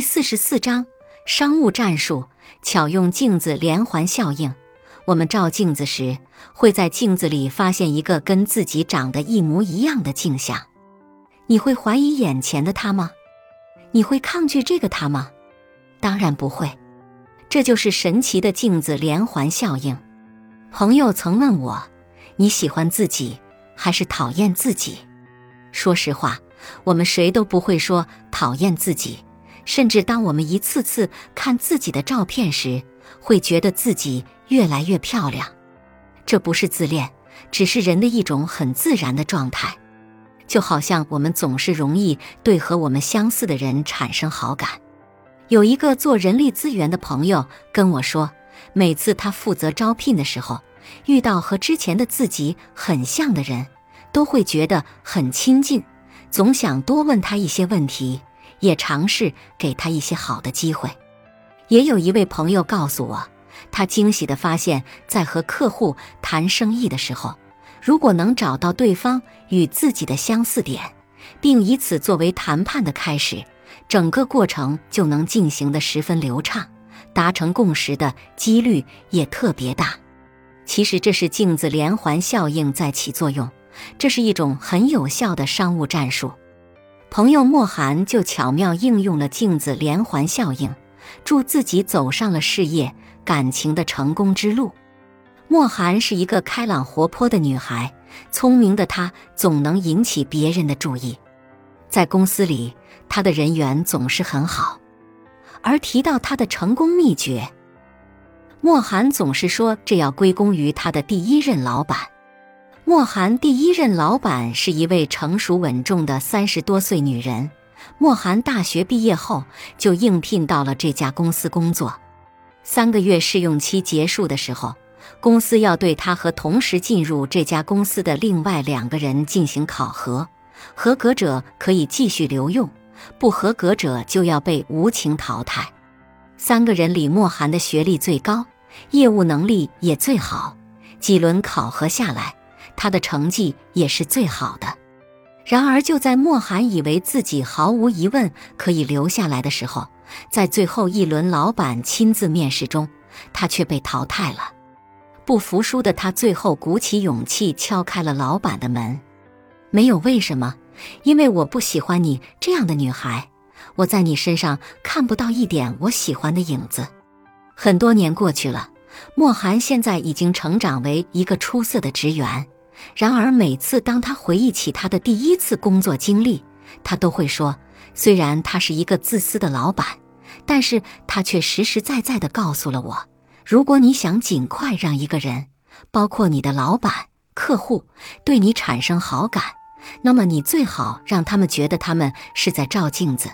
第四十四章商务战术，巧用镜子连环效应。我们照镜子时，会在镜子里发现一个跟自己长得一模一样的镜像。你会怀疑眼前的他吗？你会抗拒这个他吗？当然不会。这就是神奇的镜子连环效应。朋友曾问我：“你喜欢自己还是讨厌自己？”说实话，我们谁都不会说讨厌自己。甚至当我们一次次看自己的照片时，会觉得自己越来越漂亮。这不是自恋，只是人的一种很自然的状态。就好像我们总是容易对和我们相似的人产生好感。有一个做人力资源的朋友跟我说，每次他负责招聘的时候，遇到和之前的自己很像的人，都会觉得很亲近，总想多问他一些问题，也尝试给他一些好的机会。也有一位朋友告诉我，他惊喜地发现，在和客户谈生意的时候。如果能找到对方与自己的相似点，并以此作为谈判的开始，整个过程就能进行的十分流畅，达成共识的几率也特别大。其实这是镜子连环效应在起作用，这是一种很有效的商务战术。朋友莫寒就巧妙应用了镜子连环效应，助自己走上了事业、感情的成功之路。莫寒是一个开朗活泼的女孩，聪明的她总能引起别人的注意。在公司里，她的人缘总是很好。而提到她的成功秘诀，莫寒总是说这要归功于她的第一任老板。莫寒第一任老板是一位成熟稳重的三十多岁女人。莫寒大学毕业后就应聘到了这家公司工作。三个月试用期结束的时候。公司要对他和同时进入这家公司的另外两个人进行考核，合格者可以继续留用，不合格者就要被无情淘汰。三个人里，莫寒的学历最高，业务能力也最好。几轮考核下来，他的成绩也是最好的。然而，就在莫寒以为自己毫无疑问可以留下来的时候，在最后一轮老板亲自面试中，他却被淘汰了。不服输的他最后鼓起勇气敲开了老板的门，没有为什么，因为我不喜欢你这样的女孩，我在你身上看不到一点我喜欢的影子。很多年过去了，莫寒现在已经成长为一个出色的职员。然而每次当他回忆起他的第一次工作经历，他都会说，虽然他是一个自私的老板，但是他却实实在在地告诉了我。如果你想尽快让一个人，包括你的老板、客户，对你产生好感，那么你最好让他们觉得他们是在照镜子，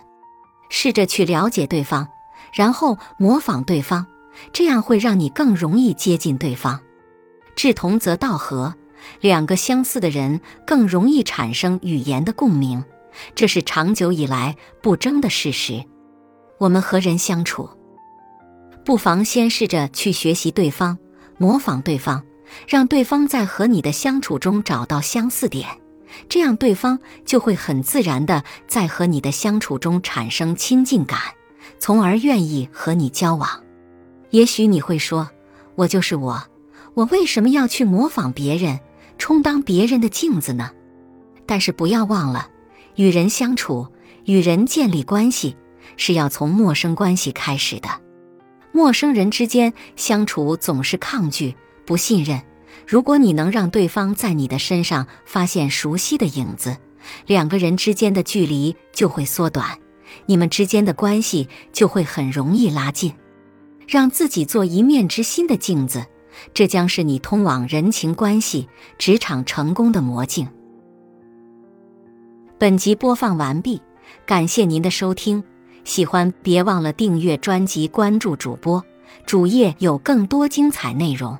试着去了解对方，然后模仿对方，这样会让你更容易接近对方。志同则道合，两个相似的人更容易产生语言的共鸣，这是长久以来不争的事实。我们和人相处。不妨先试着去学习对方，模仿对方，让对方在和你的相处中找到相似点，这样对方就会很自然的在和你的相处中产生亲近感，从而愿意和你交往。也许你会说：“我就是我，我为什么要去模仿别人，充当别人的镜子呢？”但是不要忘了，与人相处，与人建立关系，是要从陌生关系开始的。陌生人之间相处总是抗拒、不信任。如果你能让对方在你的身上发现熟悉的影子，两个人之间的距离就会缩短，你们之间的关系就会很容易拉近。让自己做一面之心的镜子，这将是你通往人情关系、职场成功的魔镜。本集播放完毕，感谢您的收听。喜欢别忘了订阅专辑，关注主播，主页有更多精彩内容。